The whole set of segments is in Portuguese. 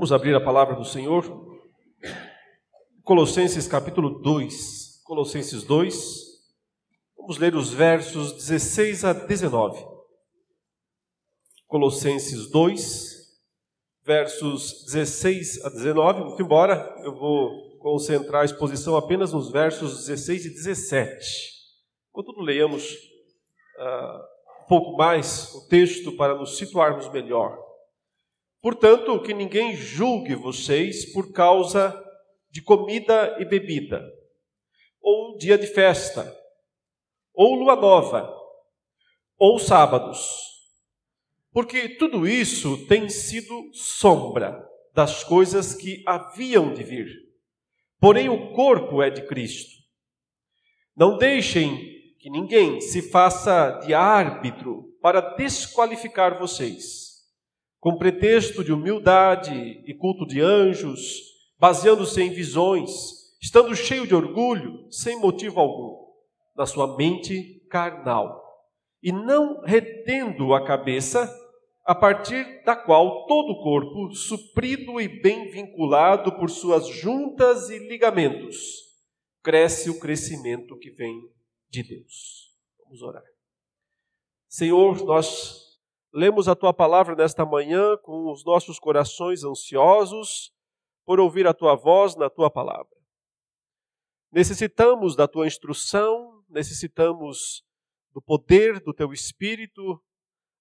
Vamos abrir a palavra do Senhor. Colossenses capítulo 2. Colossenses 2. Vamos ler os versos 16 a 19. Colossenses 2, versos 16 a 19. Muito embora eu vou concentrar a exposição apenas nos versos 16 e 17. Contudo, leiamos uh, um pouco mais o texto para nos situarmos melhor. Portanto, que ninguém julgue vocês por causa de comida e bebida, ou dia de festa, ou lua nova, ou sábados, porque tudo isso tem sido sombra das coisas que haviam de vir. Porém, o corpo é de Cristo. Não deixem que ninguém se faça de árbitro para desqualificar vocês com pretexto de humildade e culto de anjos, baseando-se em visões, estando cheio de orgulho, sem motivo algum, na sua mente carnal, e não retendo a cabeça, a partir da qual todo o corpo, suprido e bem vinculado por suas juntas e ligamentos, cresce o crescimento que vem de Deus. Vamos orar. Senhor, nós Lemos a tua palavra nesta manhã com os nossos corações ansiosos por ouvir a tua voz na tua palavra. Necessitamos da tua instrução, necessitamos do poder do teu espírito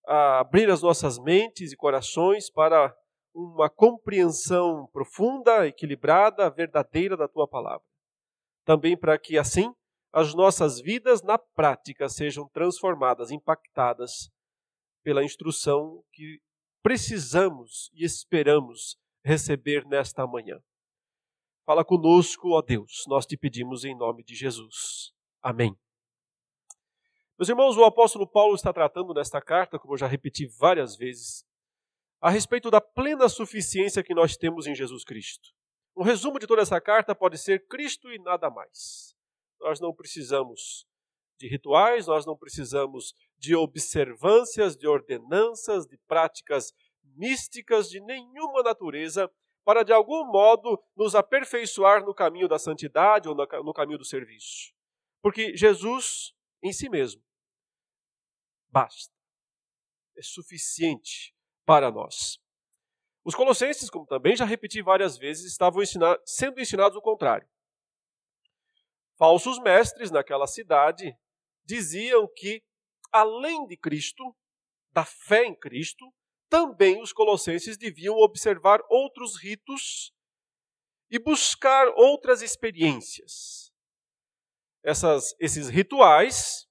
a abrir as nossas mentes e corações para uma compreensão profunda, equilibrada, verdadeira da tua palavra. Também para que assim as nossas vidas na prática sejam transformadas, impactadas pela instrução que precisamos e esperamos receber nesta manhã. Fala conosco, ó Deus, nós te pedimos em nome de Jesus. Amém. Meus irmãos, o apóstolo Paulo está tratando nesta carta, como eu já repeti várias vezes, a respeito da plena suficiência que nós temos em Jesus Cristo. Um resumo de toda essa carta pode ser Cristo e nada mais. Nós não precisamos de rituais, nós não precisamos de observâncias, de ordenanças, de práticas místicas de nenhuma natureza para de algum modo nos aperfeiçoar no caminho da santidade ou no caminho do serviço. Porque Jesus em si mesmo basta, é suficiente para nós. Os colossenses, como também já repeti várias vezes, estavam sendo ensinados o contrário. Falsos mestres naquela cidade diziam que além de Cristo, da fé em Cristo, também os colossenses deviam observar outros ritos e buscar outras experiências. Essas, esses rituais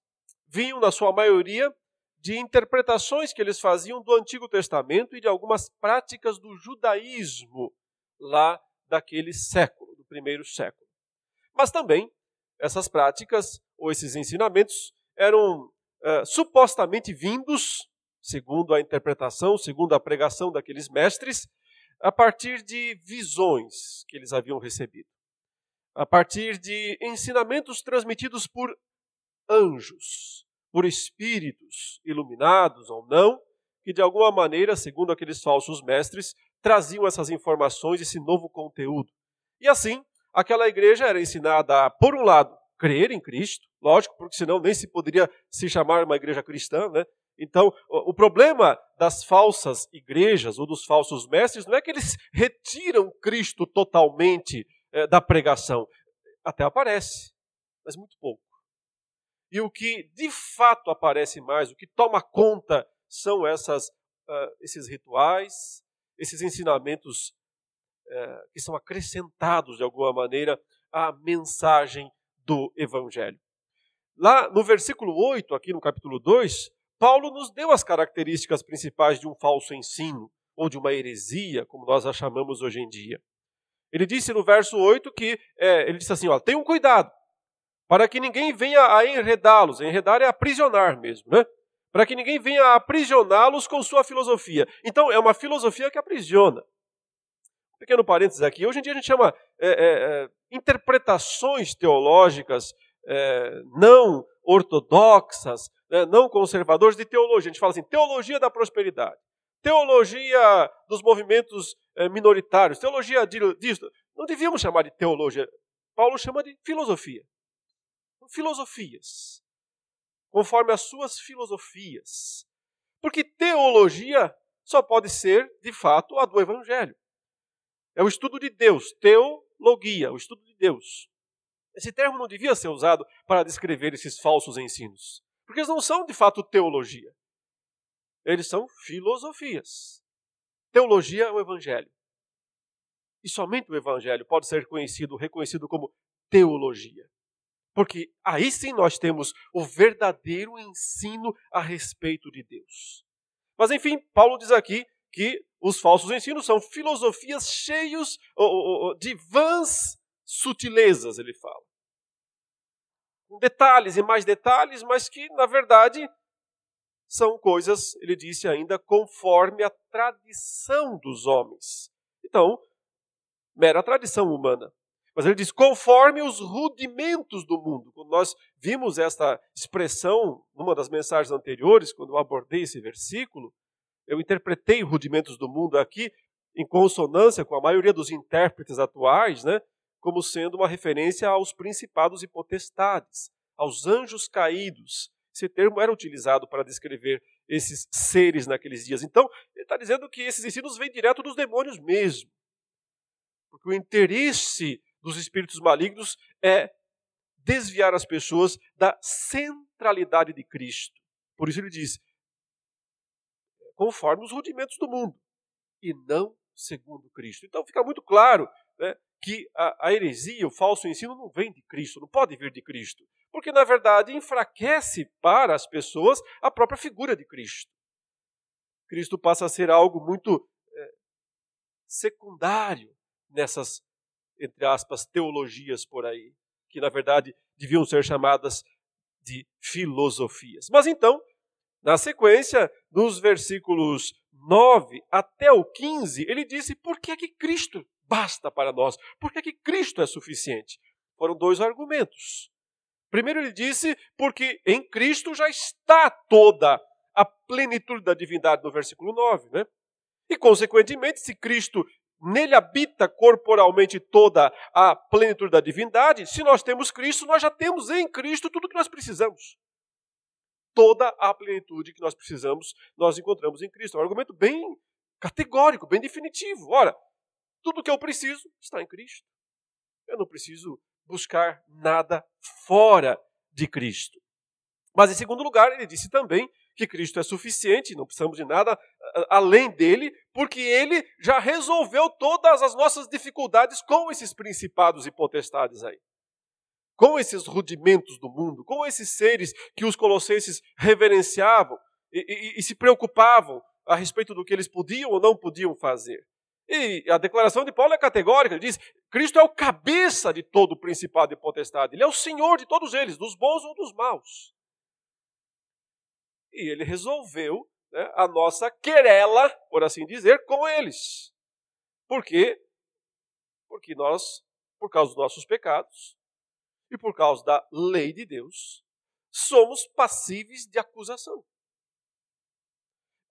vinham, na sua maioria, de interpretações que eles faziam do Antigo Testamento e de algumas práticas do judaísmo lá daquele século, do primeiro século. Mas também essas práticas ou esses ensinamentos eram uh, supostamente vindos, segundo a interpretação, segundo a pregação daqueles mestres, a partir de visões que eles haviam recebido, a partir de ensinamentos transmitidos por anjos, por espíritos iluminados ou não, que de alguma maneira, segundo aqueles falsos mestres, traziam essas informações, esse novo conteúdo. E assim, aquela igreja era ensinada por um lado, crer em Cristo, lógico, porque senão nem se poderia se chamar uma igreja cristã, né? Então, o problema das falsas igrejas ou dos falsos mestres não é que eles retiram Cristo totalmente é, da pregação. Até aparece, mas muito pouco. E o que de fato aparece mais, o que toma conta, são essas, uh, esses rituais, esses ensinamentos uh, que são acrescentados de alguma maneira à mensagem do Evangelho. Lá no versículo 8, aqui no capítulo 2, Paulo nos deu as características principais de um falso ensino, ou de uma heresia, como nós a chamamos hoje em dia. Ele disse no verso 8 que, é, ele disse assim, ó, tenham cuidado, para que ninguém venha a enredá-los, enredar é aprisionar mesmo, né? Para que ninguém venha a aprisioná-los com sua filosofia. Então, é uma filosofia que aprisiona. Pequeno parênteses aqui, hoje em dia a gente chama é, é, é interpretações teológicas é, não ortodoxas, né, não conservadoras de teologia. A gente fala assim, teologia da prosperidade, teologia dos movimentos eh, minoritários, teologia disso. Não devíamos chamar de teologia. Paulo chama de filosofia. Filosofias. Conforme as suas filosofias. Porque teologia só pode ser, de fato, a do Evangelho. É o estudo de Deus, teologia, o estudo de Deus. Esse termo não devia ser usado para descrever esses falsos ensinos, porque eles não são, de fato, teologia. Eles são filosofias. Teologia é o Evangelho. E somente o Evangelho pode ser conhecido, reconhecido como teologia. Porque aí sim nós temos o verdadeiro ensino a respeito de Deus. Mas enfim, Paulo diz aqui que os falsos ensinos são filosofias cheios de vãs sutilezas, ele fala. Detalhes e mais detalhes, mas que, na verdade, são coisas, ele disse ainda, conforme a tradição dos homens. Então, mera tradição humana. Mas ele diz, conforme os rudimentos do mundo. Quando nós vimos esta expressão numa das mensagens anteriores, quando eu abordei esse versículo, eu interpretei rudimentos do mundo aqui em consonância com a maioria dos intérpretes atuais, né, como sendo uma referência aos principados e potestades, aos anjos caídos. Esse termo era utilizado para descrever esses seres naqueles dias. Então, ele está dizendo que esses ensinos vêm direto dos demônios mesmo. Porque o interesse dos espíritos malignos é desviar as pessoas da centralidade de Cristo. Por isso ele diz: conforme os rudimentos do mundo, e não segundo Cristo. Então fica muito claro né, que a, a heresia, o falso ensino, não vem de Cristo, não pode vir de Cristo. Porque, na verdade, enfraquece para as pessoas a própria figura de Cristo. Cristo passa a ser algo muito é, secundário nessas entre aspas, teologias por aí, que na verdade deviam ser chamadas de filosofias. Mas então, na sequência, nos versículos 9 até o 15, ele disse por que, é que Cristo basta para nós, por que, é que Cristo é suficiente. Foram dois argumentos. Primeiro, ele disse porque em Cristo já está toda a plenitude da divindade, no versículo 9, né? E, consequentemente, se Cristo nele habita corporalmente toda a plenitude da divindade, se nós temos Cristo, nós já temos em Cristo tudo o que nós precisamos. Toda a plenitude que nós precisamos, nós encontramos em Cristo. É um argumento bem categórico, bem definitivo. Ora, tudo que eu preciso está em Cristo. Eu não preciso buscar nada fora de Cristo. Mas, em segundo lugar, ele disse também que Cristo é suficiente, não precisamos de nada além dele, porque ele já resolveu todas as nossas dificuldades com esses principados e potestades aí. Com esses rudimentos do mundo, com esses seres que os colossenses reverenciavam e, e, e se preocupavam a respeito do que eles podiam ou não podiam fazer. E a declaração de Paulo é categórica, ele diz: Cristo é o cabeça de todo o principado e potestade, ele é o senhor de todos eles, dos bons ou dos maus e ele resolveu né, a nossa querela, por assim dizer, com eles. Por quê? Porque nós, por causa dos nossos pecados e por causa da lei de Deus, somos passíveis de acusação.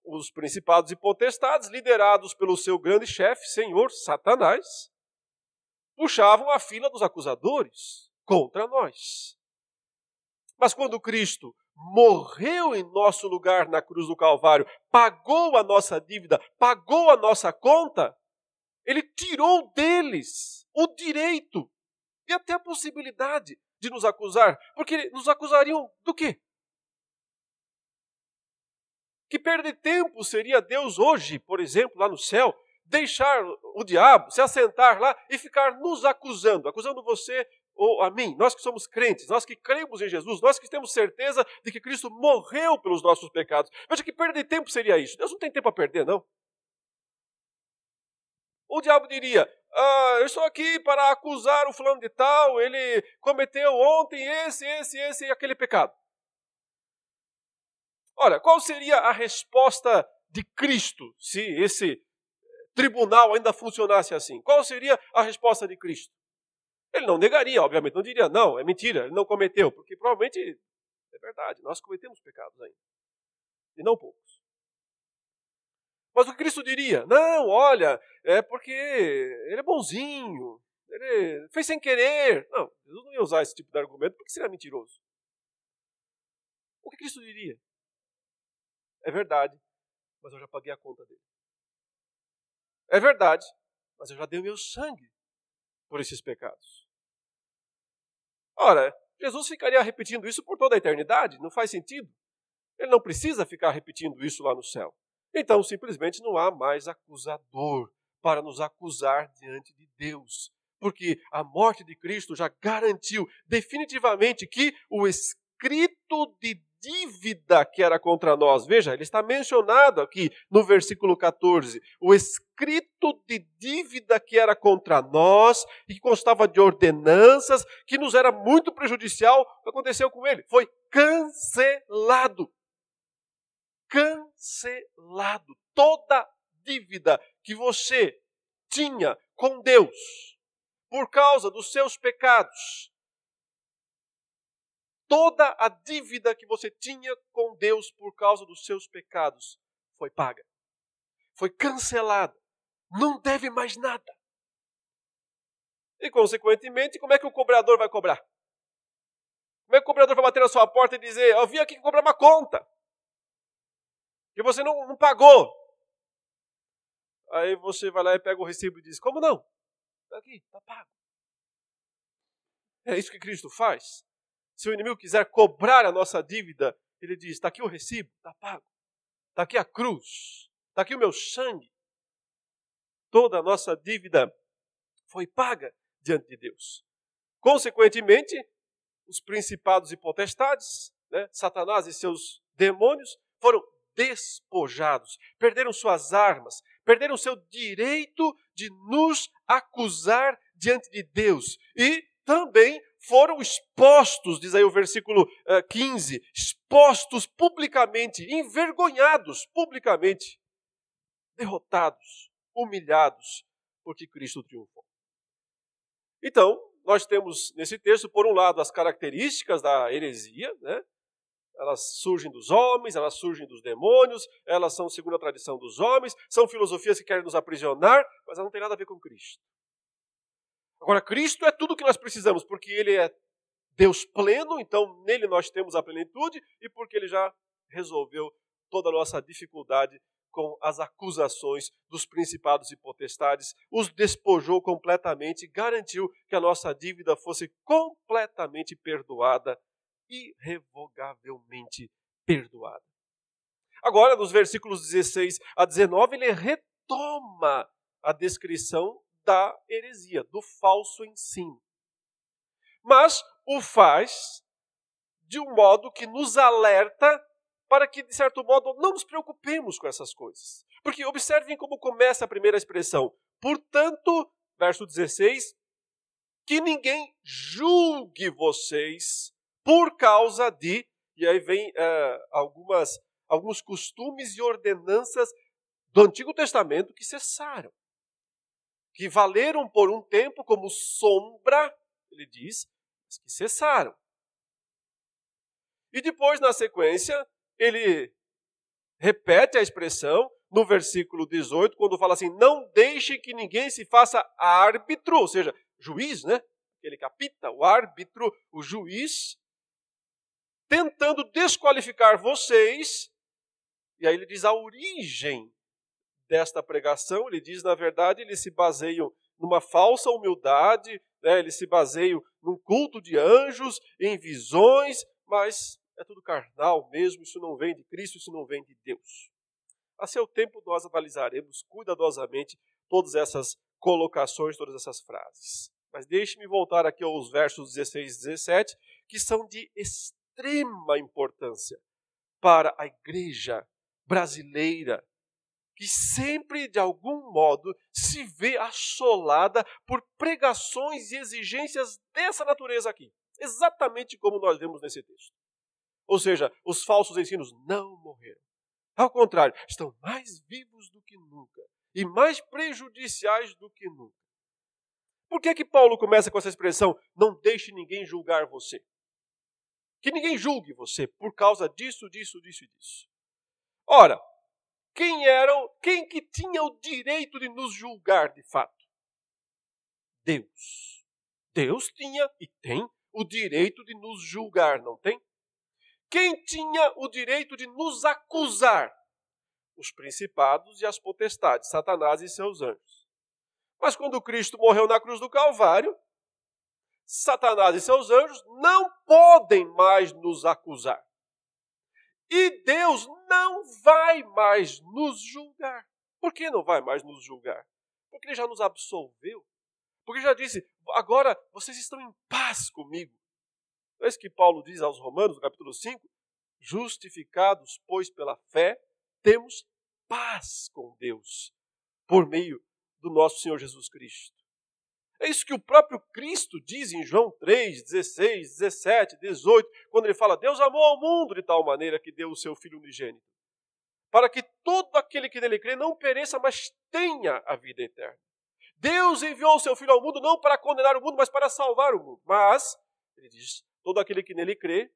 Os principados e potestades, liderados pelo seu grande chefe, Senhor Satanás, puxavam a fila dos acusadores contra nós. Mas quando Cristo morreu em nosso lugar na cruz do Calvário, pagou a nossa dívida, pagou a nossa conta, ele tirou deles o direito e até a possibilidade de nos acusar, porque nos acusariam do quê? Que perder tempo seria Deus hoje, por exemplo, lá no céu, deixar o diabo se assentar lá e ficar nos acusando, acusando você ou a mim, nós que somos crentes, nós que cremos em Jesus, nós que temos certeza de que Cristo morreu pelos nossos pecados. Veja que perder tempo seria isso. Deus não tem tempo a perder, não. O diabo diria: ah, Eu estou aqui para acusar o fulano de tal, ele cometeu ontem esse, esse, esse e aquele pecado. Ora, qual seria a resposta de Cristo se esse tribunal ainda funcionasse assim? Qual seria a resposta de Cristo? Ele não negaria, obviamente, não diria, não, é mentira, ele não cometeu, porque provavelmente é verdade, nós cometemos pecados ainda. E não poucos. Mas o que Cristo diria? Não, olha, é porque ele é bonzinho, ele fez sem querer. Não, Jesus não ia usar esse tipo de argumento porque seria mentiroso. O que Cristo diria? É verdade, mas eu já paguei a conta dele. É verdade, mas eu já dei o meu sangue por esses pecados. Ora, Jesus ficaria repetindo isso por toda a eternidade? Não faz sentido. Ele não precisa ficar repetindo isso lá no céu. Então, simplesmente não há mais acusador para nos acusar diante de Deus. Porque a morte de Cristo já garantiu definitivamente que o escrito de dívida que era contra nós, veja, ele está mencionado aqui no versículo 14, o escrito de dívida que era contra nós e que constava de ordenanças, que nos era muito prejudicial, o que aconteceu com ele? Foi cancelado cancelado. Toda dívida que você tinha com Deus por causa dos seus pecados, toda a dívida que você tinha com Deus por causa dos seus pecados foi paga. Foi cancelada. Não deve mais nada. E, consequentemente, como é que o cobrador vai cobrar? Como é que o cobrador vai bater na sua porta e dizer: Eu vim aqui cobrar uma conta? Que você não, não pagou. Aí você vai lá e pega o recibo e diz: Como não? Está aqui, está pago. É isso que Cristo faz. Se o inimigo quiser cobrar a nossa dívida, ele diz: Está aqui o recibo, está pago. Está aqui a cruz, está aqui o meu sangue. Toda a nossa dívida foi paga diante de Deus. Consequentemente, os principados e potestades, né, Satanás e seus demônios, foram despojados, perderam suas armas, perderam seu direito de nos acusar diante de Deus e também foram expostos, diz aí o versículo 15, eh, expostos publicamente, envergonhados publicamente, derrotados, humilhados, porque Cristo triunfou. Então, nós temos nesse texto, por um lado, as características da heresia, né? Elas surgem dos homens, elas surgem dos demônios, elas são segundo a tradição dos homens, são filosofias que querem nos aprisionar, mas elas não têm nada a ver com Cristo. Agora, Cristo é tudo o que nós precisamos, porque Ele é Deus pleno, então nele nós temos a plenitude, e porque Ele já resolveu toda a nossa dificuldade com as acusações dos principados e potestades, os despojou completamente, garantiu que a nossa dívida fosse completamente perdoada irrevogavelmente perdoada. Agora, nos versículos 16 a 19, ele retoma a descrição da heresia, do falso ensino. Mas o faz de um modo que nos alerta para que, de certo modo, não nos preocupemos com essas coisas. Porque observem como começa a primeira expressão. Portanto, verso 16, que ninguém julgue vocês por causa de, e aí vem é, algumas, alguns costumes e ordenanças do Antigo Testamento que cessaram, que valeram por um tempo como sombra, ele diz, mas que cessaram. E depois, na sequência, ele repete a expressão no versículo 18, quando fala assim: Não deixe que ninguém se faça árbitro, ou seja, juiz, né? Ele capita, o árbitro, o juiz, tentando desqualificar vocês. E aí ele diz a origem desta pregação. Ele diz, na verdade, eles se baseiam numa falsa humildade, né? eles se baseiam num culto de anjos, em visões, mas é tudo carnal mesmo, isso não vem de Cristo, isso não vem de Deus. A seu tempo nós analisaremos cuidadosamente todas essas colocações, todas essas frases. Mas deixe-me voltar aqui aos versos 16 e 17, que são de importância para a igreja brasileira, que sempre, de algum modo, se vê assolada por pregações e exigências dessa natureza aqui, exatamente como nós vemos nesse texto. Ou seja, os falsos ensinos não morreram. Ao contrário, estão mais vivos do que nunca e mais prejudiciais do que nunca. Por que, que Paulo começa com essa expressão, não deixe ninguém julgar você? Que ninguém julgue você por causa disso, disso, disso e disso. Ora, quem eram, quem que tinha o direito de nos julgar de fato? Deus. Deus tinha e tem o direito de nos julgar, não tem? Quem tinha o direito de nos acusar? Os principados e as potestades, Satanás e seus anjos. Mas quando Cristo morreu na cruz do Calvário, Satanás e seus anjos não podem mais nos acusar. E Deus não vai mais nos julgar. Por que não vai mais nos julgar? Porque Ele já nos absolveu. Porque já disse, agora vocês estão em paz comigo. Não é isso que Paulo diz aos Romanos, no capítulo 5? Justificados, pois, pela fé, temos paz com Deus, por meio do nosso Senhor Jesus Cristo. É isso que o próprio Cristo diz em João 3, 16, 17, 18, quando ele fala: Deus amou ao mundo de tal maneira que deu o seu Filho unigênito, para que todo aquele que nele crê não pereça, mas tenha a vida eterna. Deus enviou o seu Filho ao mundo não para condenar o mundo, mas para salvar o mundo. Mas, ele diz: todo aquele que nele crê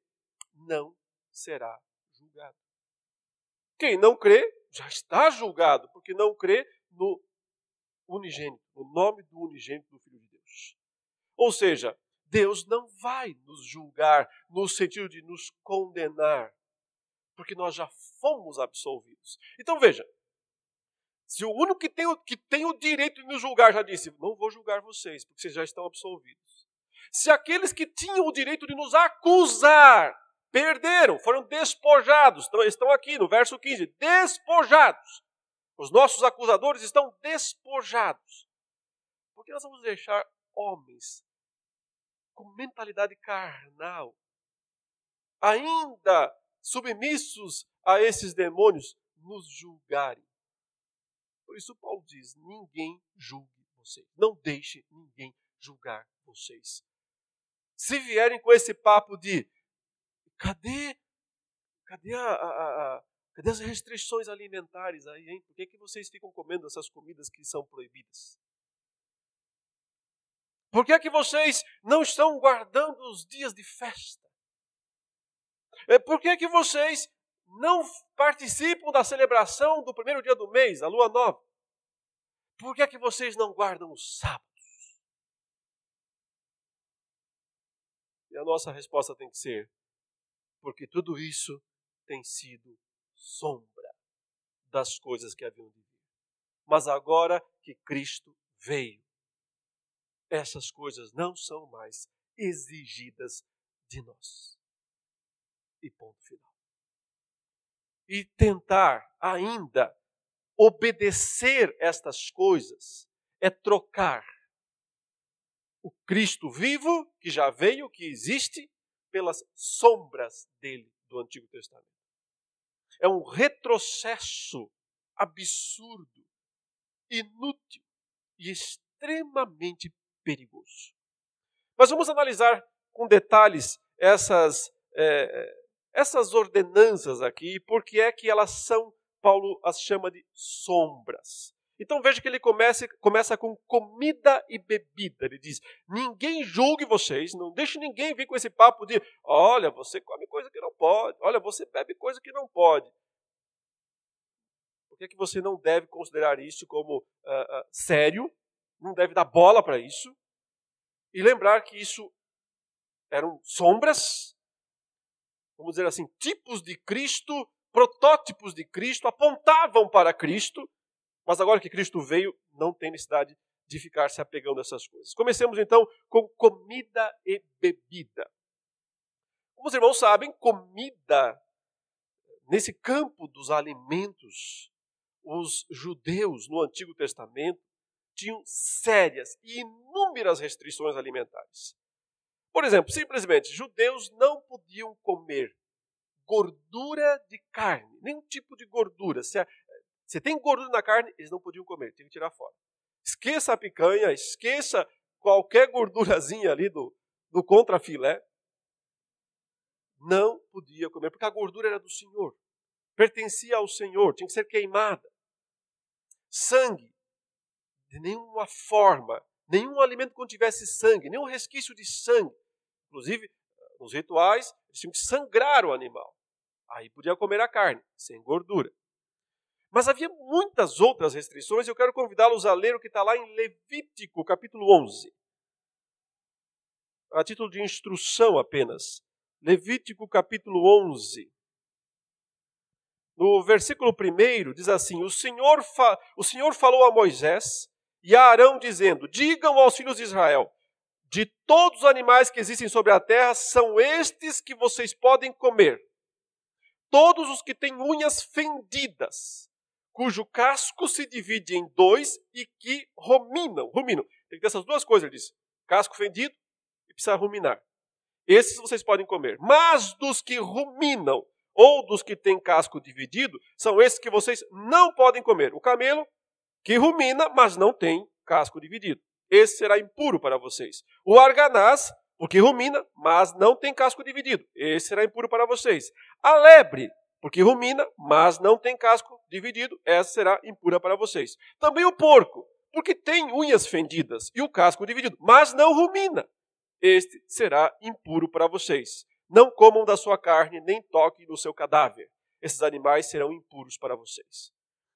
não será julgado. Quem não crê já está julgado, porque não crê no unigênito, no nome do unigênito do Filho. Ou seja, Deus não vai nos julgar no sentido de nos condenar, porque nós já fomos absolvidos. Então veja, se o único que tem, que tem o direito de nos julgar já disse, não vou julgar vocês, porque vocês já estão absolvidos. Se aqueles que tinham o direito de nos acusar perderam, foram despojados, estão aqui no verso 15, despojados. Os nossos acusadores estão despojados. Por que nós vamos deixar homens com mentalidade carnal, ainda submissos a esses demônios, nos julgarem? Por isso, Paulo diz: ninguém julgue vocês. Não deixe ninguém julgar vocês. Se vierem com esse papo de cadê, cadê a, a, a Cadê as restrições alimentares aí, hein? Por que, que vocês ficam comendo essas comidas que são proibidas? Por que, que vocês não estão guardando os dias de festa? É, por que, que vocês não participam da celebração do primeiro dia do mês, a lua nova? Por que, que vocês não guardam os sábados? E a nossa resposta tem que ser: porque tudo isso tem sido sombra das coisas que haviam de vir. Mas agora que Cristo veio, essas coisas não são mais exigidas de nós. E ponto final. E tentar ainda obedecer estas coisas é trocar o Cristo vivo, que já veio, que existe, pelas sombras dele do Antigo Testamento é um retrocesso absurdo, inútil e extremamente perigoso. Mas vamos analisar com detalhes essas, é, essas ordenanças aqui, porque é que elas são, Paulo as chama de sombras. Então veja que ele começa, começa com comida e bebida. Ele diz: ninguém julgue vocês, não deixe ninguém vir com esse papo de: olha, você come coisa que não pode, olha, você bebe coisa que não pode. Por que, é que você não deve considerar isso como uh, uh, sério? Não deve dar bola para isso? E lembrar que isso eram sombras, vamos dizer assim, tipos de Cristo, protótipos de Cristo, apontavam para Cristo mas agora que Cristo veio, não tem necessidade de ficar se apegando a essas coisas. Comecemos então com comida e bebida. Como os irmãos sabem, comida, nesse campo dos alimentos, os judeus no Antigo Testamento tinham sérias e inúmeras restrições alimentares. Por exemplo, simplesmente, judeus não podiam comer gordura de carne, nenhum tipo de gordura. Se se tem gordura na carne, eles não podiam comer, tinham que tirar fora. Esqueça a picanha, esqueça qualquer gordurazinha ali do, do contrafilé. Não podia comer, porque a gordura era do Senhor. Pertencia ao Senhor, tinha que ser queimada. Sangue, de nenhuma forma, nenhum alimento contivesse sangue, nenhum resquício de sangue. Inclusive, nos rituais, eles tinham que sangrar o animal. Aí podia comer a carne, sem gordura. Mas havia muitas outras restrições e eu quero convidá-los a ler o que está lá em Levítico, capítulo 11. A título de instrução apenas. Levítico, capítulo 11. No versículo 1 diz assim: o Senhor, o Senhor falou a Moisés e a Arão, dizendo: Digam aos filhos de Israel: de todos os animais que existem sobre a terra, são estes que vocês podem comer. Todos os que têm unhas fendidas, cujo casco se divide em dois e que ruminam. Ruminam. Tem que ter essas duas coisas, ele diz. Casco fendido e precisa ruminar. Esses vocês podem comer. Mas dos que ruminam ou dos que têm casco dividido, são esses que vocês não podem comer. O camelo, que rumina, mas não tem casco dividido. Esse será impuro para vocês. O arganaz, porque rumina, mas não tem casco dividido. Esse será impuro para vocês. A lebre, porque rumina, mas não tem casco dividido, essa será impura para vocês. Também o porco, porque tem unhas fendidas e o casco dividido, mas não rumina. Este será impuro para vocês. Não comam da sua carne, nem toquem no seu cadáver. Esses animais serão impuros para vocês.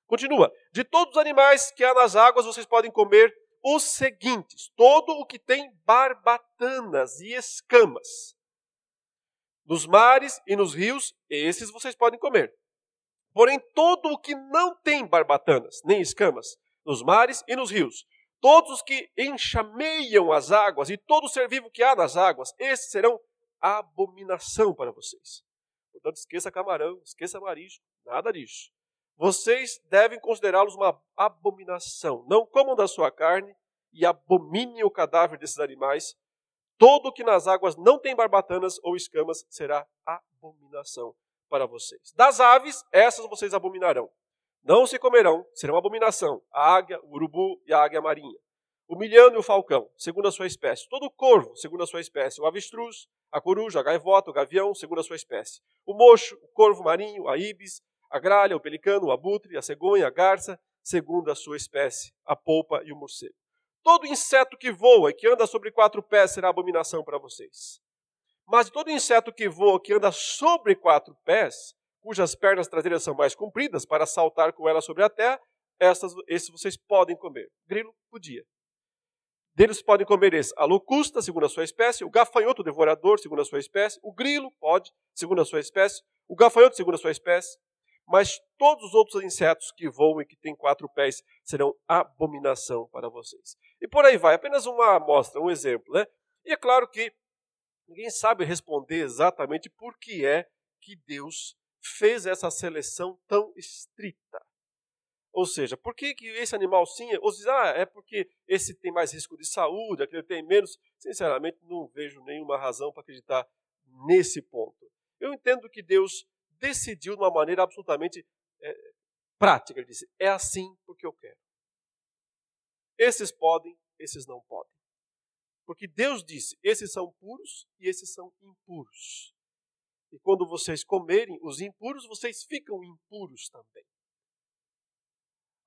Continua. De todos os animais que há nas águas, vocês podem comer os seguintes: todo o que tem barbatanas e escamas, nos mares e nos rios, esses vocês podem comer. Porém, todo o que não tem barbatanas nem escamas, nos mares e nos rios, todos os que enxameiam as águas e todo ser vivo que há nas águas, esses serão abominação para vocês. Portanto, esqueça camarão, esqueça marisco, nada disso. Vocês devem considerá-los uma abominação. Não comam da sua carne e abominem o cadáver desses animais, Todo que nas águas não tem barbatanas ou escamas será abominação para vocês. Das aves, essas vocês abominarão. Não se comerão, serão abominação, a águia, o urubu e a águia marinha. O milhão e o falcão, segundo a sua espécie. Todo corvo, segundo a sua espécie. O avestruz, a coruja, a gaivota, o gavião, segundo a sua espécie. O mocho, o corvo marinho, a ibis, a gralha, o pelicano, o abutre, a cegonha, a garça, segundo a sua espécie. A polpa e o morcego. Todo inseto que voa e que anda sobre quatro pés será abominação para vocês. Mas todo inseto que voa, que anda sobre quatro pés, cujas pernas traseiras são mais compridas para saltar com elas sobre a terra, essas, esses vocês podem comer. Grilo podia. Deles podem comer esse, a locusta, segundo a sua espécie, o gafanhoto devorador, segundo a sua espécie, o grilo pode, segundo a sua espécie, o gafanhoto, segundo a sua espécie, mas todos os outros insetos que voam e que têm quatro pés serão abominação para vocês. E por aí vai, apenas uma amostra, um exemplo. Né? E é claro que ninguém sabe responder exatamente por que é que Deus fez essa seleção tão estrita. Ou seja, por que, que esse animal sim, ou diz, ah, é porque esse tem mais risco de saúde, aquele tem menos. Sinceramente, não vejo nenhuma razão para acreditar nesse ponto. Eu entendo que Deus decidiu de uma maneira absolutamente é, prática. Ele disse: é assim porque eu quero. Esses podem, esses não podem. Porque Deus disse: esses são puros e esses são impuros. E quando vocês comerem os impuros, vocês ficam impuros também.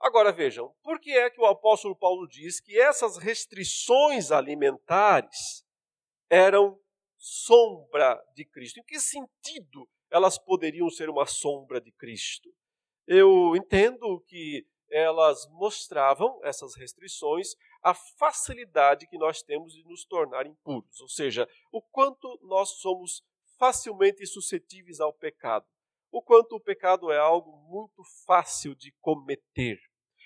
Agora vejam, por que é que o apóstolo Paulo diz que essas restrições alimentares eram sombra de Cristo? Em que sentido elas poderiam ser uma sombra de Cristo. Eu entendo que elas mostravam, essas restrições, a facilidade que nós temos de nos tornar impuros, ou seja, o quanto nós somos facilmente suscetíveis ao pecado, o quanto o pecado é algo muito fácil de cometer.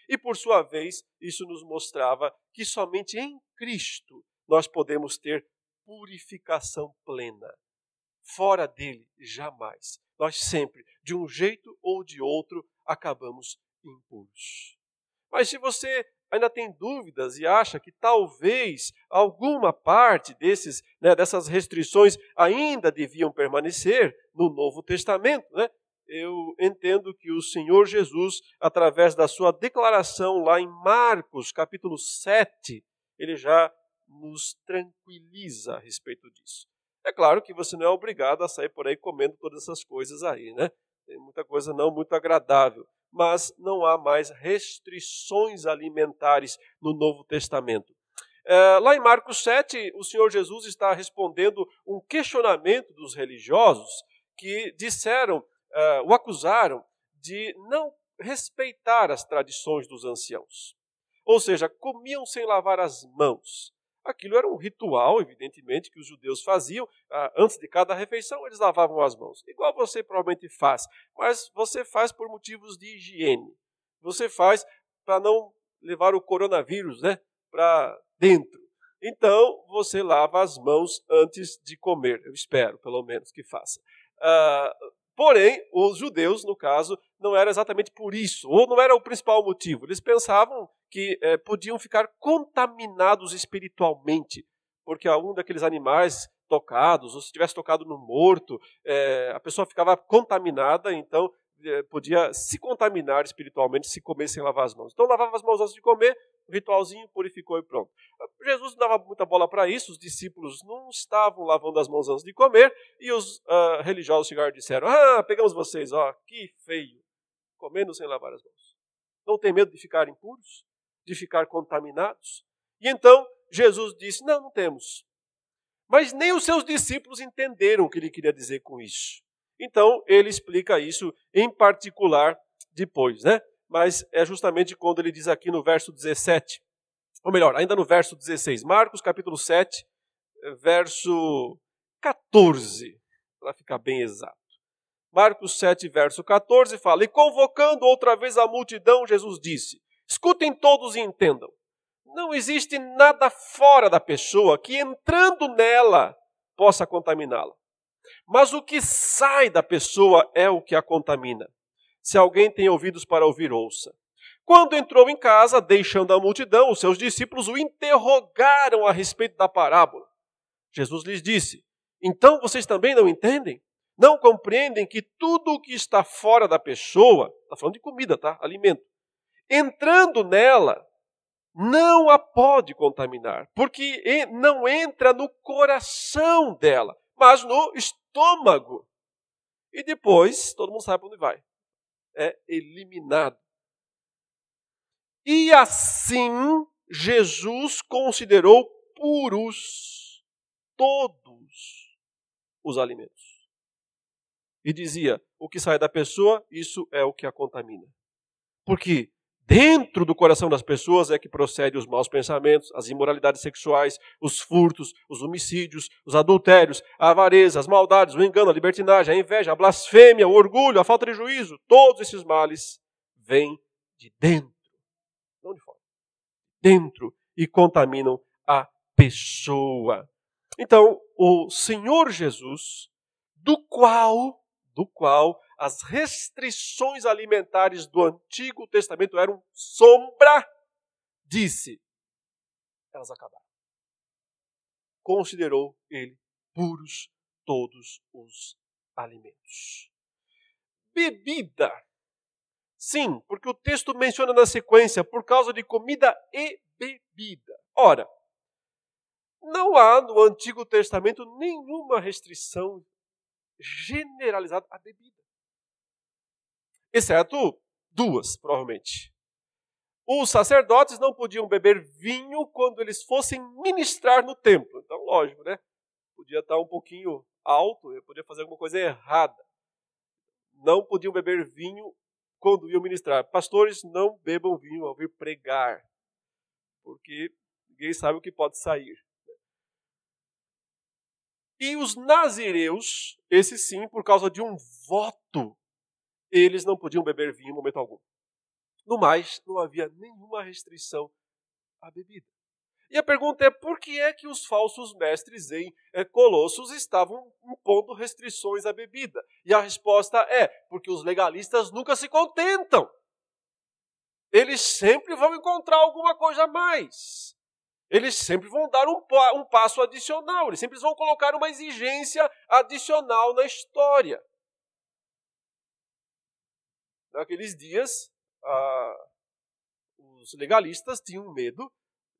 E por sua vez, isso nos mostrava que somente em Cristo nós podemos ter purificação plena. Fora dele, jamais. Nós sempre, de um jeito ou de outro, acabamos impuros. Mas se você ainda tem dúvidas e acha que talvez alguma parte desses, né, dessas restrições ainda deviam permanecer no Novo Testamento, né, eu entendo que o Senhor Jesus, através da sua declaração lá em Marcos, capítulo 7, ele já nos tranquiliza a respeito disso. É claro que você não é obrigado a sair por aí comendo todas essas coisas aí, né? Tem muita coisa não muito agradável. Mas não há mais restrições alimentares no Novo Testamento. É, lá em Marcos 7, o Senhor Jesus está respondendo um questionamento dos religiosos que disseram, é, o acusaram de não respeitar as tradições dos anciãos. Ou seja, comiam sem lavar as mãos. Aquilo era um ritual, evidentemente, que os judeus faziam. Ah, antes de cada refeição, eles lavavam as mãos. Igual você provavelmente faz, mas você faz por motivos de higiene. Você faz para não levar o coronavírus né, para dentro. Então, você lava as mãos antes de comer. Eu espero, pelo menos, que faça. Ah, porém, os judeus, no caso, não era exatamente por isso, ou não era o principal motivo. Eles pensavam que eh, podiam ficar contaminados espiritualmente, porque algum daqueles animais tocados, ou se tivesse tocado no morto, eh, a pessoa ficava contaminada, então podia se contaminar espiritualmente se comer sem lavar as mãos. Então lavava as mãos antes de comer, ritualzinho purificou e pronto. Jesus não dava muita bola para isso, os discípulos não estavam lavando as mãos antes de comer, e os uh, religiosos chegaram e disseram: Ah, pegamos vocês, ó, que feio, comendo sem lavar as mãos. Não tem medo de ficar impuros? De ficar contaminados? E então Jesus disse: Não, não temos. Mas nem os seus discípulos entenderam o que ele queria dizer com isso. Então, ele explica isso em particular depois, né? Mas é justamente quando ele diz aqui no verso 17, ou melhor, ainda no verso 16, Marcos capítulo 7, verso 14, para ficar bem exato. Marcos 7, verso 14 fala: E convocando outra vez a multidão, Jesus disse: Escutem todos e entendam. Não existe nada fora da pessoa que entrando nela possa contaminá-la. Mas o que sai da pessoa é o que a contamina. Se alguém tem ouvidos para ouvir, ouça. Quando entrou em casa, deixando a multidão, os seus discípulos o interrogaram a respeito da parábola. Jesus lhes disse: Então vocês também não entendem? Não compreendem que tudo o que está fora da pessoa, está falando de comida, tá? Alimento, entrando nela, não a pode contaminar, porque não entra no coração dela, mas no estômago. E depois, todo mundo sabe para onde vai. É eliminado. E assim, Jesus considerou puros todos os alimentos. E dizia: o que sai da pessoa, isso é o que a contamina. Porque Dentro do coração das pessoas é que procedem os maus pensamentos, as imoralidades sexuais, os furtos, os homicídios, os adultérios, a avareza, as maldades, o engano, a libertinagem, a inveja, a blasfêmia, o orgulho, a falta de juízo. Todos esses males vêm de dentro, não de fora. Dentro e contaminam a pessoa. Então, o Senhor Jesus, do qual, do qual as restrições alimentares do Antigo Testamento eram sombra, disse: elas acabaram. Considerou ele puros todos os alimentos. Bebida. Sim, porque o texto menciona na sequência por causa de comida e bebida. Ora, não há no Antigo Testamento nenhuma restrição generalizada à bebida exceto duas, provavelmente. Os sacerdotes não podiam beber vinho quando eles fossem ministrar no templo. Então, lógico, né? Podia estar um pouquinho alto, podia fazer alguma coisa errada. Não podiam beber vinho quando iam ministrar. Pastores não bebam vinho ao vir pregar, porque ninguém sabe o que pode sair. E os nazireus, esse sim, por causa de um voto eles não podiam beber vinho em momento algum. No mais, não havia nenhuma restrição à bebida. E a pergunta é por que é que os falsos mestres em eh, Colossos estavam impondo restrições à bebida? E a resposta é porque os legalistas nunca se contentam. Eles sempre vão encontrar alguma coisa a mais. Eles sempre vão dar um, um passo adicional, eles sempre vão colocar uma exigência adicional na história. Naqueles dias, ah, os legalistas tinham medo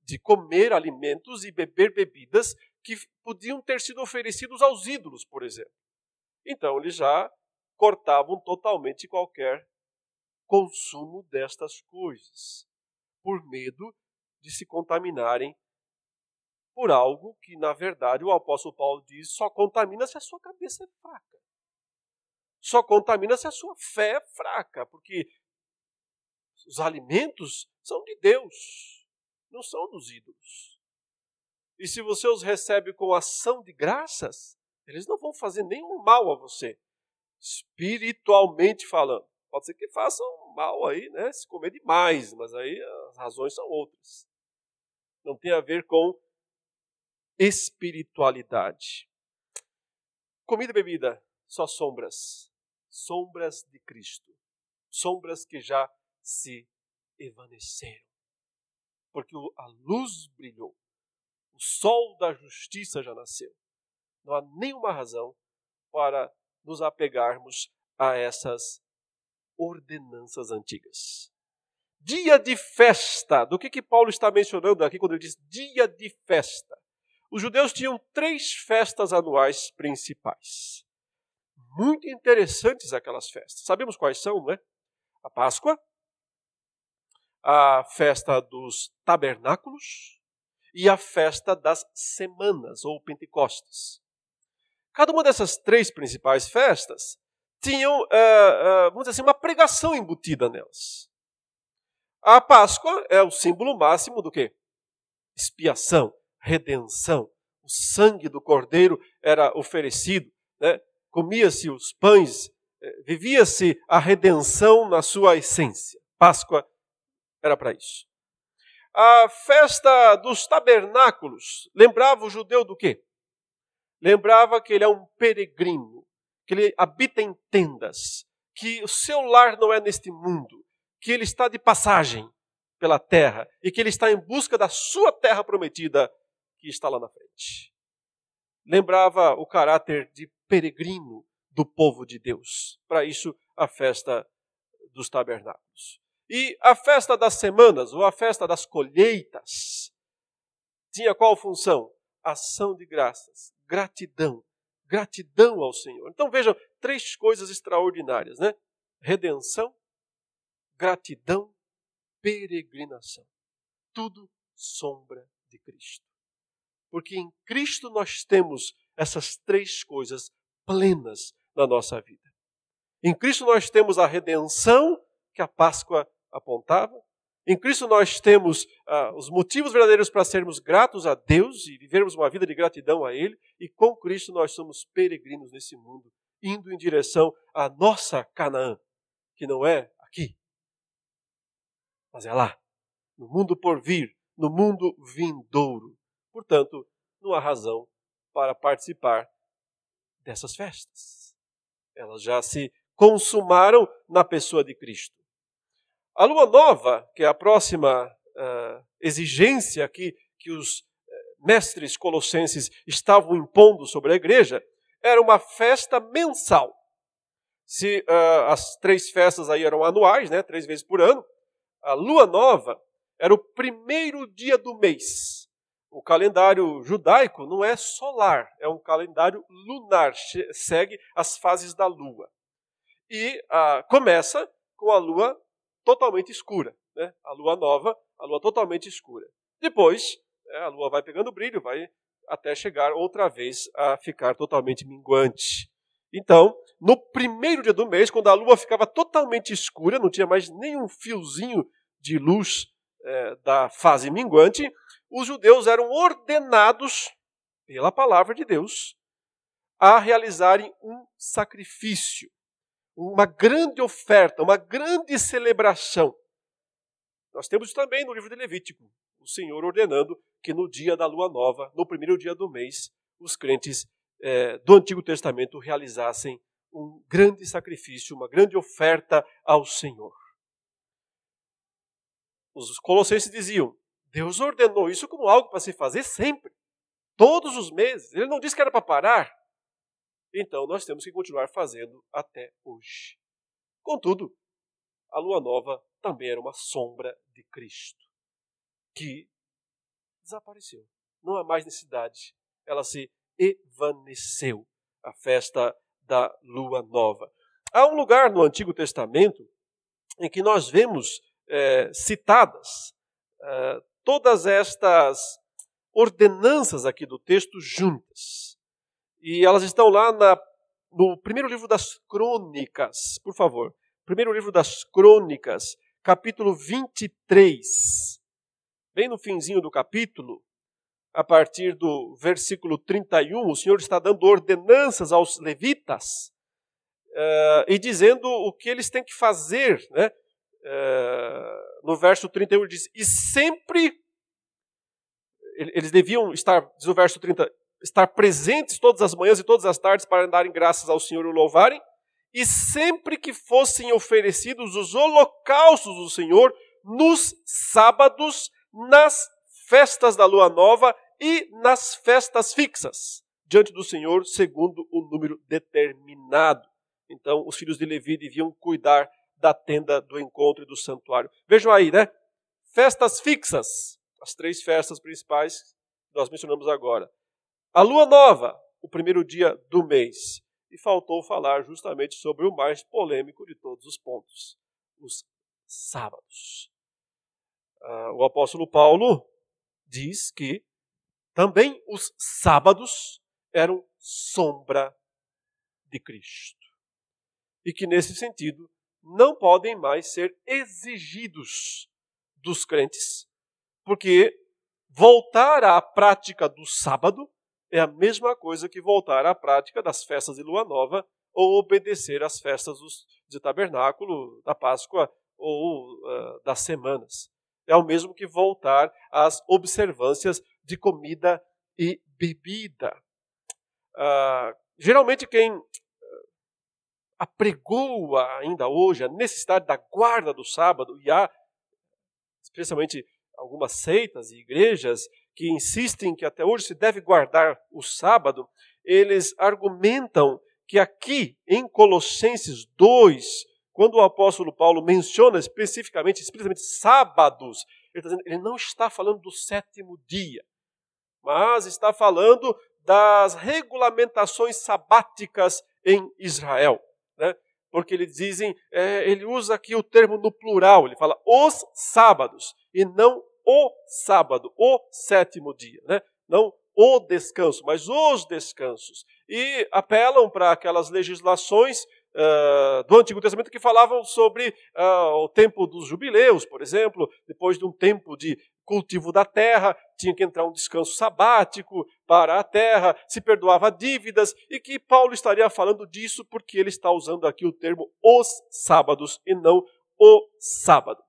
de comer alimentos e beber bebidas que podiam ter sido oferecidos aos ídolos, por exemplo. Então, eles já cortavam totalmente qualquer consumo destas coisas, por medo de se contaminarem por algo que, na verdade, o apóstolo Paulo diz só contamina se a sua cabeça é fraca só contamina se a sua fé é fraca, porque Os alimentos são de Deus, não são dos ídolos. E se você os recebe com ação de graças, eles não vão fazer nenhum mal a você, espiritualmente falando. Pode ser que façam mal aí, né? Se comer demais, mas aí as razões são outras. Não tem a ver com espiritualidade. Comida e bebida, só sombras. Sombras de Cristo. Sombras que já se evaneceram. Porque a luz brilhou. O sol da justiça já nasceu. Não há nenhuma razão para nos apegarmos a essas ordenanças antigas. Dia de festa. Do que, que Paulo está mencionando aqui quando ele diz dia de festa? Os judeus tinham três festas anuais principais. Muito interessantes aquelas festas. Sabemos quais são, não é? A Páscoa, a festa dos tabernáculos e a festa das semanas, ou Pentecostes. Cada uma dessas três principais festas tinham, uh, uh, vamos dizer assim, uma pregação embutida nelas. A Páscoa é o símbolo máximo do quê? Expiação, redenção. O sangue do cordeiro era oferecido, né? Comia-se os pães, eh, vivia-se a redenção na sua essência. Páscoa era para isso. A festa dos tabernáculos lembrava o judeu do quê? Lembrava que ele é um peregrino, que ele habita em tendas, que o seu lar não é neste mundo, que ele está de passagem pela terra e que ele está em busca da sua terra prometida que está lá na frente. Lembrava o caráter de peregrino do povo de Deus. Para isso, a festa dos tabernáculos. E a festa das semanas, ou a festa das colheitas, tinha qual função? Ação de graças, gratidão, gratidão ao Senhor. Então vejam, três coisas extraordinárias, né? Redenção, gratidão, peregrinação. Tudo sombra de Cristo. Porque em Cristo nós temos essas três coisas plenas na nossa vida. Em Cristo nós temos a redenção que a Páscoa apontava. Em Cristo nós temos ah, os motivos verdadeiros para sermos gratos a Deus e vivermos uma vida de gratidão a Ele. E com Cristo nós somos peregrinos nesse mundo, indo em direção à nossa Canaã, que não é aqui, mas é lá, no mundo por vir, no mundo vindouro. Portanto, não há razão para participar dessas festas. Elas já se consumaram na pessoa de Cristo. A lua nova, que é a próxima uh, exigência que, que os eh, mestres colossenses estavam impondo sobre a igreja, era uma festa mensal. Se uh, as três festas aí eram anuais, né, três vezes por ano, a lua nova era o primeiro dia do mês. O calendário judaico não é solar, é um calendário lunar, segue as fases da lua. E uh, começa com a lua totalmente escura. Né? A lua nova, a lua totalmente escura. Depois, é, a lua vai pegando brilho, vai até chegar outra vez a ficar totalmente minguante. Então, no primeiro dia do mês, quando a lua ficava totalmente escura, não tinha mais nenhum fiozinho de luz é, da fase minguante, os judeus eram ordenados pela palavra de Deus a realizarem um sacrifício uma grande oferta, uma grande celebração. Nós temos também no livro de Levítico, o Senhor ordenando que no dia da lua nova, no primeiro dia do mês, os crentes é, do Antigo Testamento realizassem um grande sacrifício, uma grande oferta ao Senhor. Os colossenses diziam: Deus ordenou isso como algo para se fazer sempre, todos os meses. Ele não disse que era para parar. Então nós temos que continuar fazendo até hoje. Contudo, a lua nova também era uma sombra de Cristo, que desapareceu. Não há mais necessidade. Ela se evaneceu. A festa da lua nova. Há um lugar no Antigo Testamento em que nós vemos é, citadas é, todas estas ordenanças aqui do texto juntas. E elas estão lá na, no primeiro livro das crônicas, por favor. Primeiro livro das crônicas, capítulo 23, bem no finzinho do capítulo, a partir do versículo 31, o Senhor está dando ordenanças aos levitas uh, e dizendo o que eles têm que fazer. Né? Uh, no verso 31 ele diz: E sempre eles deviam estar, diz o verso 30, estar presentes todas as manhãs e todas as tardes para darem graças ao Senhor e o louvarem, e sempre que fossem oferecidos os holocaustos do Senhor nos sábados, nas festas da lua nova e nas festas fixas, diante do Senhor, segundo o número determinado. Então, os filhos de Levi deviam cuidar da tenda do encontro e do santuário. Vejam aí, né? Festas fixas, as três festas principais que nós mencionamos agora. A lua nova, o primeiro dia do mês. E faltou falar justamente sobre o mais polêmico de todos os pontos: os sábados. Uh, o apóstolo Paulo diz que também os sábados eram sombra de Cristo. E que, nesse sentido, não podem mais ser exigidos dos crentes porque voltar à prática do sábado é a mesma coisa que voltar à prática das festas de lua nova ou obedecer às festas de tabernáculo, da Páscoa ou uh, das semanas. É o mesmo que voltar às observâncias de comida e bebida. Uh, geralmente, quem apregoa ainda hoje a necessidade da guarda do sábado, e há, especialmente algumas seitas e igrejas que insistem que até hoje se deve guardar o sábado, eles argumentam que aqui em Colossenses 2, quando o apóstolo Paulo menciona especificamente, explicitamente sábados, ele, está dizendo, ele não está falando do sétimo dia, mas está falando das regulamentações sabáticas em Israel. Porque eles dizem, é, ele usa aqui o termo no plural, ele fala os sábados, e não o sábado, o sétimo dia, né? Não o descanso, mas os descansos. E apelam para aquelas legislações uh, do Antigo Testamento que falavam sobre uh, o tempo dos jubileus, por exemplo, depois de um tempo de cultivo da terra, tinha que entrar um descanso sabático para a terra, se perdoava dívidas, e que Paulo estaria falando disso porque ele está usando aqui o termo os sábados e não o sábado.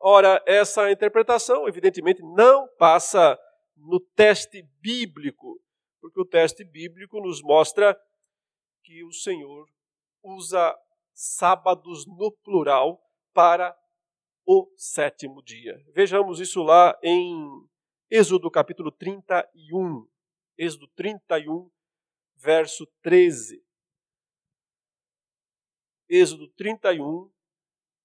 Ora, essa interpretação, evidentemente, não passa no teste bíblico, porque o teste bíblico nos mostra que o Senhor usa sábados no plural para o sétimo dia. Vejamos isso lá em Êxodo capítulo 31. Êxodo 31, verso 13. Êxodo 31,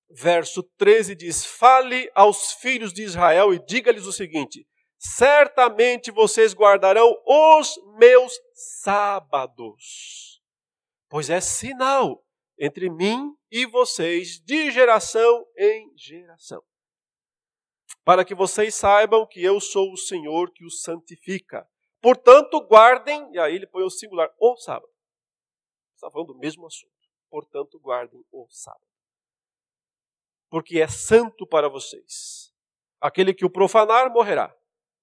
verso 13 diz: Fale aos filhos de Israel e diga-lhes o seguinte: Certamente vocês guardarão os meus sábados, pois é sinal entre mim e vocês de geração em geração. Para que vocês saibam que eu sou o Senhor que os santifica. Portanto, guardem, e aí ele põe o singular, o sábado. Está falando do mesmo assunto. Portanto, guardem o sábado porque é santo para vocês. Aquele que o profanar morrerá.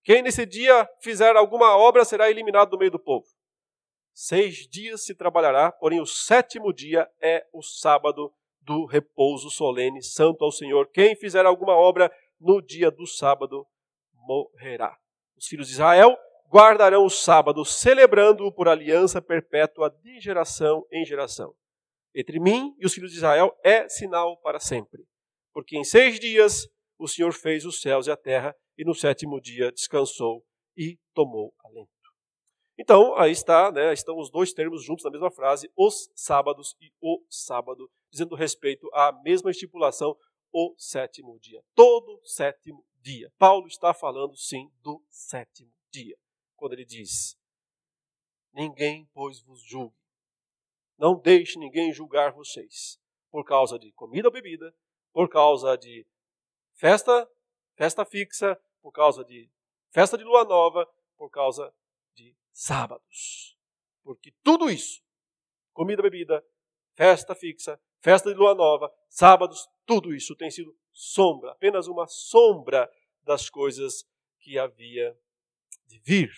Quem nesse dia fizer alguma obra será eliminado do meio do povo. Seis dias se trabalhará, porém o sétimo dia é o sábado do repouso solene, santo ao Senhor. Quem fizer alguma obra no dia do sábado morrerá. Os filhos de Israel guardarão o sábado, celebrando-o por aliança perpétua de geração em geração. Entre mim e os filhos de Israel é sinal para sempre porque em seis dias o Senhor fez os céus e a terra, e no sétimo dia descansou e tomou alento. Então, aí está, né, estão os dois termos juntos na mesma frase, os sábados e o sábado, dizendo respeito à mesma estipulação, o sétimo dia. Todo sétimo dia. Paulo está falando, sim, do sétimo dia, quando ele diz: Ninguém, pois, vos julgue. Não deixe ninguém julgar vocês, por causa de comida ou bebida, por causa de festa, festa fixa, por causa de festa de lua nova, por causa sábados. Porque tudo isso, comida, bebida, festa fixa, festa de lua nova, sábados, tudo isso tem sido sombra, apenas uma sombra das coisas que havia de vir.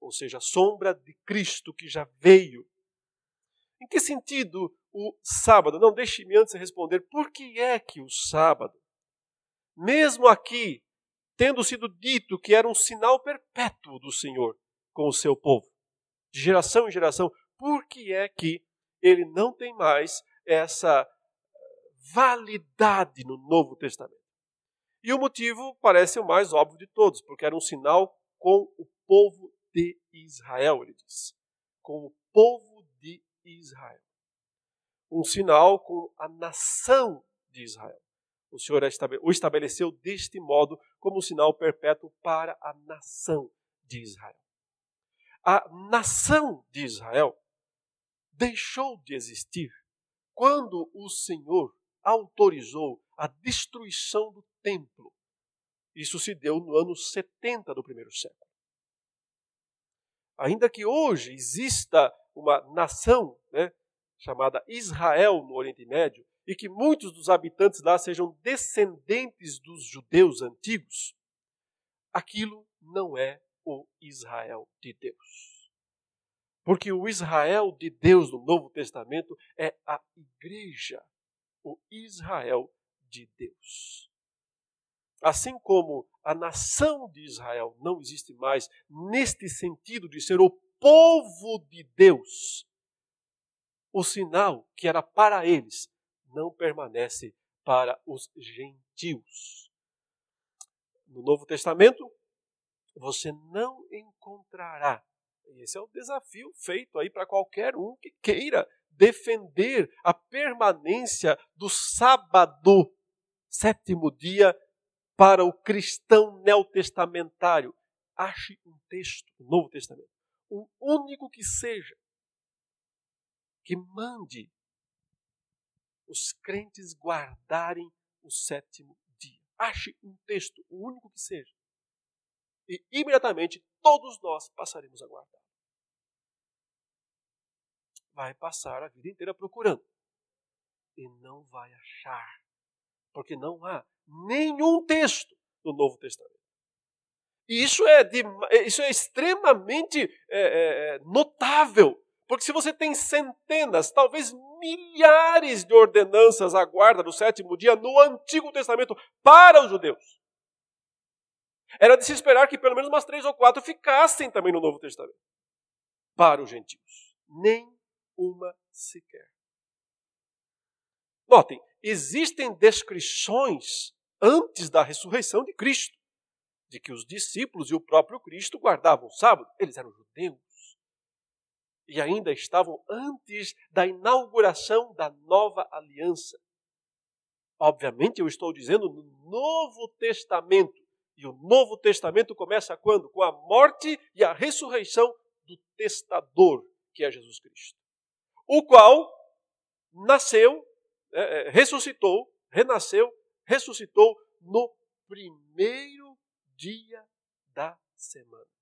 Ou seja, a sombra de Cristo que já veio. Em que sentido o sábado? Não, deixe-me antes responder. Por que é que o sábado, mesmo aqui, tendo sido dito que era um sinal perpétuo do Senhor com o seu povo, de geração em geração, por que é que ele não tem mais essa validade no Novo Testamento? E o motivo parece o mais óbvio de todos, porque era um sinal com o povo de Israel, ele diz. Com o povo de Israel. Um sinal com a nação de Israel. O Senhor o estabeleceu deste modo como sinal perpétuo para a nação de Israel. A nação de Israel deixou de existir quando o Senhor autorizou a destruição do templo. Isso se deu no ano 70 do primeiro século. Ainda que hoje exista uma nação né, chamada Israel no Oriente Médio, e que muitos dos habitantes lá sejam descendentes dos judeus antigos, aquilo não é o Israel de Deus. Porque o Israel de Deus no Novo Testamento é a igreja, o Israel de Deus. Assim como a nação de Israel não existe mais neste sentido de ser o povo de Deus, o sinal que era para eles não permanece para os gentios. No Novo Testamento, você não encontrará. Esse é o desafio feito aí para qualquer um que queira defender a permanência do sábado, sétimo dia, para o cristão neotestamentário. Ache um texto do Novo Testamento, um único que seja, que mande os crentes guardarem o sétimo dia. Ache um texto, o único que seja. E imediatamente todos nós passaremos a guardar. Vai passar a vida inteira procurando. E não vai achar. Porque não há nenhum texto do Novo Testamento. E isso é, de, isso é extremamente é, é, notável porque se você tem centenas, talvez milhares de ordenanças à guarda do sétimo dia no Antigo Testamento para os judeus, era de se esperar que pelo menos umas três ou quatro ficassem também no Novo Testamento para os gentios. Nem uma sequer. Notem, existem descrições antes da ressurreição de Cristo, de que os discípulos e o próprio Cristo guardavam o sábado. Eles eram judeus e ainda estavam antes da inauguração da nova aliança. Obviamente, eu estou dizendo no Novo Testamento. E o Novo Testamento começa quando? Com a morte e a ressurreição do testador, que é Jesus Cristo. O qual nasceu, é, é ressuscitou, renasceu, ressuscitou no primeiro dia da semana.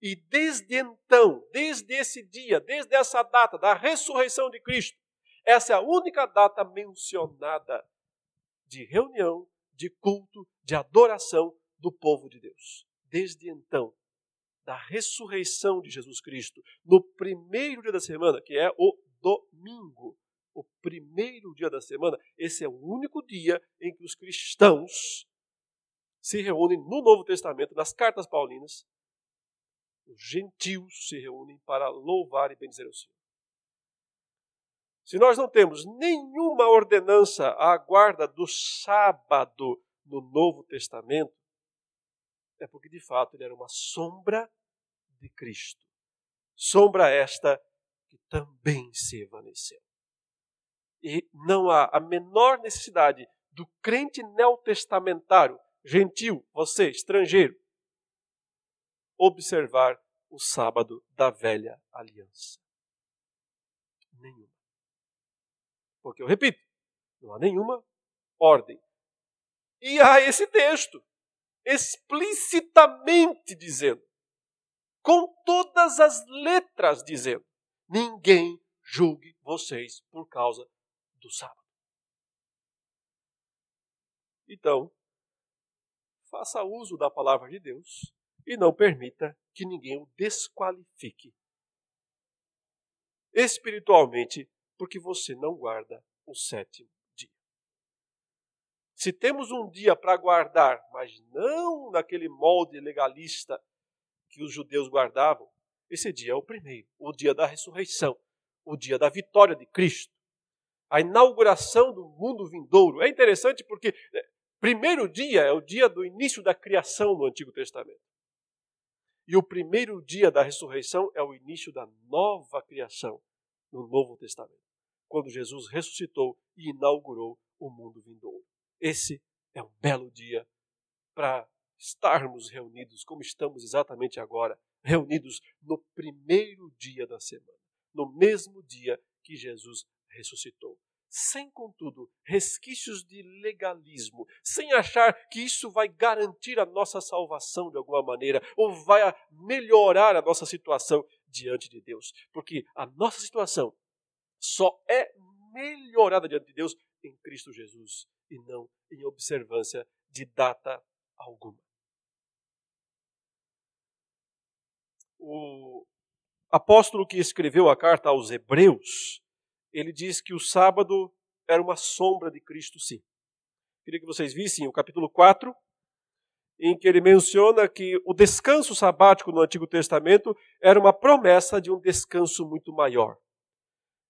E desde então, desde esse dia, desde essa data da ressurreição de Cristo, essa é a única data mencionada de reunião, de culto, de adoração do povo de Deus. Desde então, da ressurreição de Jesus Cristo, no primeiro dia da semana, que é o domingo, o primeiro dia da semana, esse é o único dia em que os cristãos se reúnem no Novo Testamento, nas cartas paulinas, os gentios se reúnem para louvar e bendizer o Senhor. Se nós não temos nenhuma ordenança à guarda do sábado no Novo Testamento, é porque de fato ele era uma sombra de Cristo. Sombra esta que também se evaneceu. E não há a menor necessidade do crente neotestamentário, gentil, você, estrangeiro, observar o sábado da velha aliança. Nenhuma. Porque eu repito, não há nenhuma ordem. E há esse texto explicitamente dizendo, com todas as letras dizendo: ninguém julgue vocês por causa do sábado. Então, faça uso da palavra de Deus e não permita que ninguém o desqualifique espiritualmente, porque você não guarda o sétimo dia. Se temos um dia para guardar, mas não naquele molde legalista que os judeus guardavam, esse dia é o primeiro, o dia da ressurreição, o dia da vitória de Cristo, a inauguração do mundo vindouro. É interessante porque é, primeiro dia é o dia do início da criação no Antigo Testamento. E o primeiro dia da ressurreição é o início da nova criação no Novo Testamento, quando Jesus ressuscitou e inaugurou o mundo vindouro. Esse é um belo dia para estarmos reunidos como estamos exatamente agora, reunidos no primeiro dia da semana, no mesmo dia que Jesus ressuscitou. Sem, contudo, resquícios de legalismo, sem achar que isso vai garantir a nossa salvação de alguma maneira, ou vai melhorar a nossa situação diante de Deus. Porque a nossa situação só é melhorada diante de Deus em Cristo Jesus e não em observância de data alguma. o apóstolo que escreveu a carta aos Hebreus, ele diz que o sábado era uma sombra de Cristo, sim. Queria que vocês vissem o capítulo 4, em que ele menciona que o descanso sabático no Antigo Testamento era uma promessa de um descanso muito maior.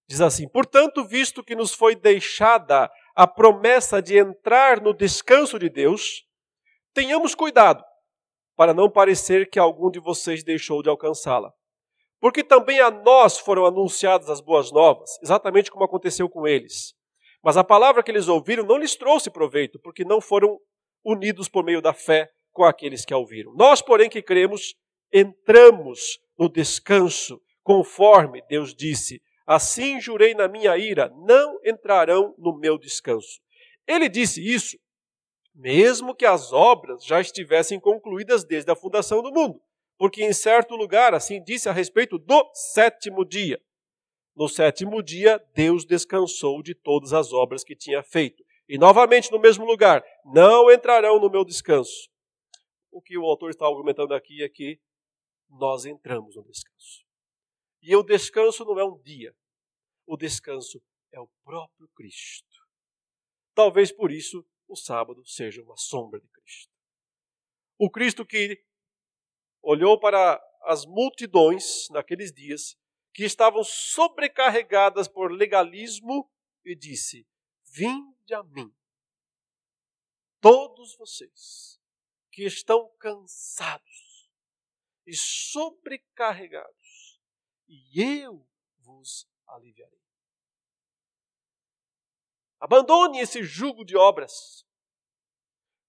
Diz assim: Portanto, visto que nos foi deixada a promessa de entrar no descanso de Deus, tenhamos cuidado para não parecer que algum de vocês deixou de alcançá-la. Porque também a nós foram anunciadas as boas novas, exatamente como aconteceu com eles. Mas a palavra que eles ouviram não lhes trouxe proveito, porque não foram unidos por meio da fé com aqueles que a ouviram. Nós, porém, que cremos, entramos no descanso, conforme Deus disse: Assim jurei na minha ira, não entrarão no meu descanso. Ele disse isso mesmo que as obras já estivessem concluídas desde a fundação do mundo. Porque em certo lugar, assim disse a respeito do sétimo dia. No sétimo dia, Deus descansou de todas as obras que tinha feito. E novamente no mesmo lugar, não entrarão no meu descanso. O que o autor está argumentando aqui é que nós entramos no descanso. E o descanso não é um dia, o descanso é o próprio Cristo. Talvez por isso o sábado seja uma sombra de Cristo. O Cristo que olhou para as multidões naqueles dias que estavam sobrecarregadas por legalismo e disse: Vinde a mim, todos vocês que estão cansados e sobrecarregados, e eu vos aliviarei. Abandone esse jugo de obras.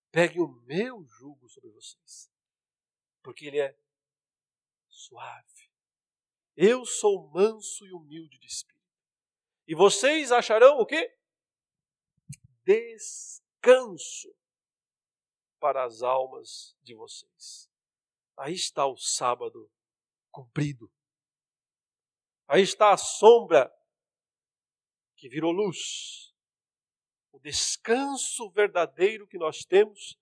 Pegue o meu jugo sobre vocês, porque ele é suave. Eu sou manso e humilde de espírito. E vocês acharão o quê? Descanso para as almas de vocês. Aí está o sábado cumprido. Aí está a sombra que virou luz o descanso verdadeiro que nós temos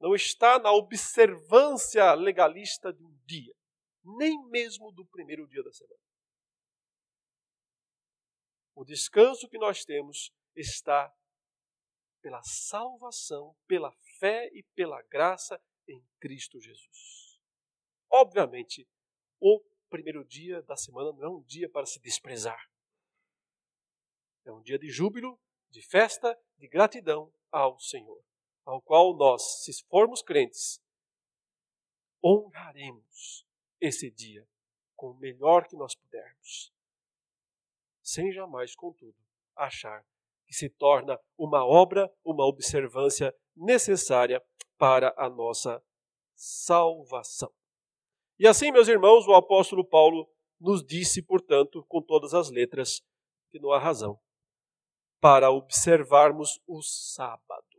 não está na observância legalista de um dia, nem mesmo do primeiro dia da semana. O descanso que nós temos está pela salvação, pela fé e pela graça em Cristo Jesus. Obviamente, o primeiro dia da semana não é um dia para se desprezar. É um dia de júbilo, de festa de gratidão ao Senhor, ao qual nós, se formos crentes, honraremos esse dia com o melhor que nós pudermos, sem jamais, contudo, achar que se torna uma obra, uma observância necessária para a nossa salvação. E assim, meus irmãos, o apóstolo Paulo nos disse, portanto, com todas as letras, que não há razão para observarmos o sábado,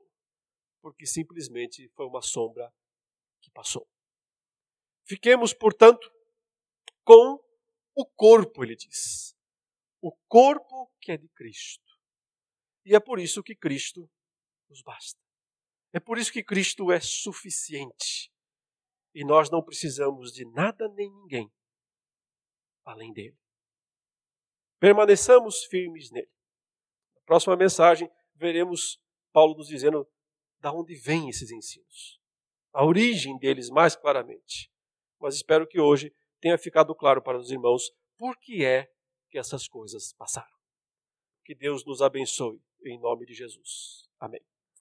porque simplesmente foi uma sombra que passou. Fiquemos, portanto, com o corpo, ele diz. O corpo que é de Cristo. E é por isso que Cristo nos basta. É por isso que Cristo é suficiente. E nós não precisamos de nada nem ninguém além dele. Permaneçamos firmes nele. Na próxima mensagem, veremos Paulo nos dizendo da onde vêm esses ensinos, a origem deles mais claramente. Mas espero que hoje tenha ficado claro para os irmãos por que é que essas coisas passaram. Que Deus nos abençoe, em nome de Jesus. Amém.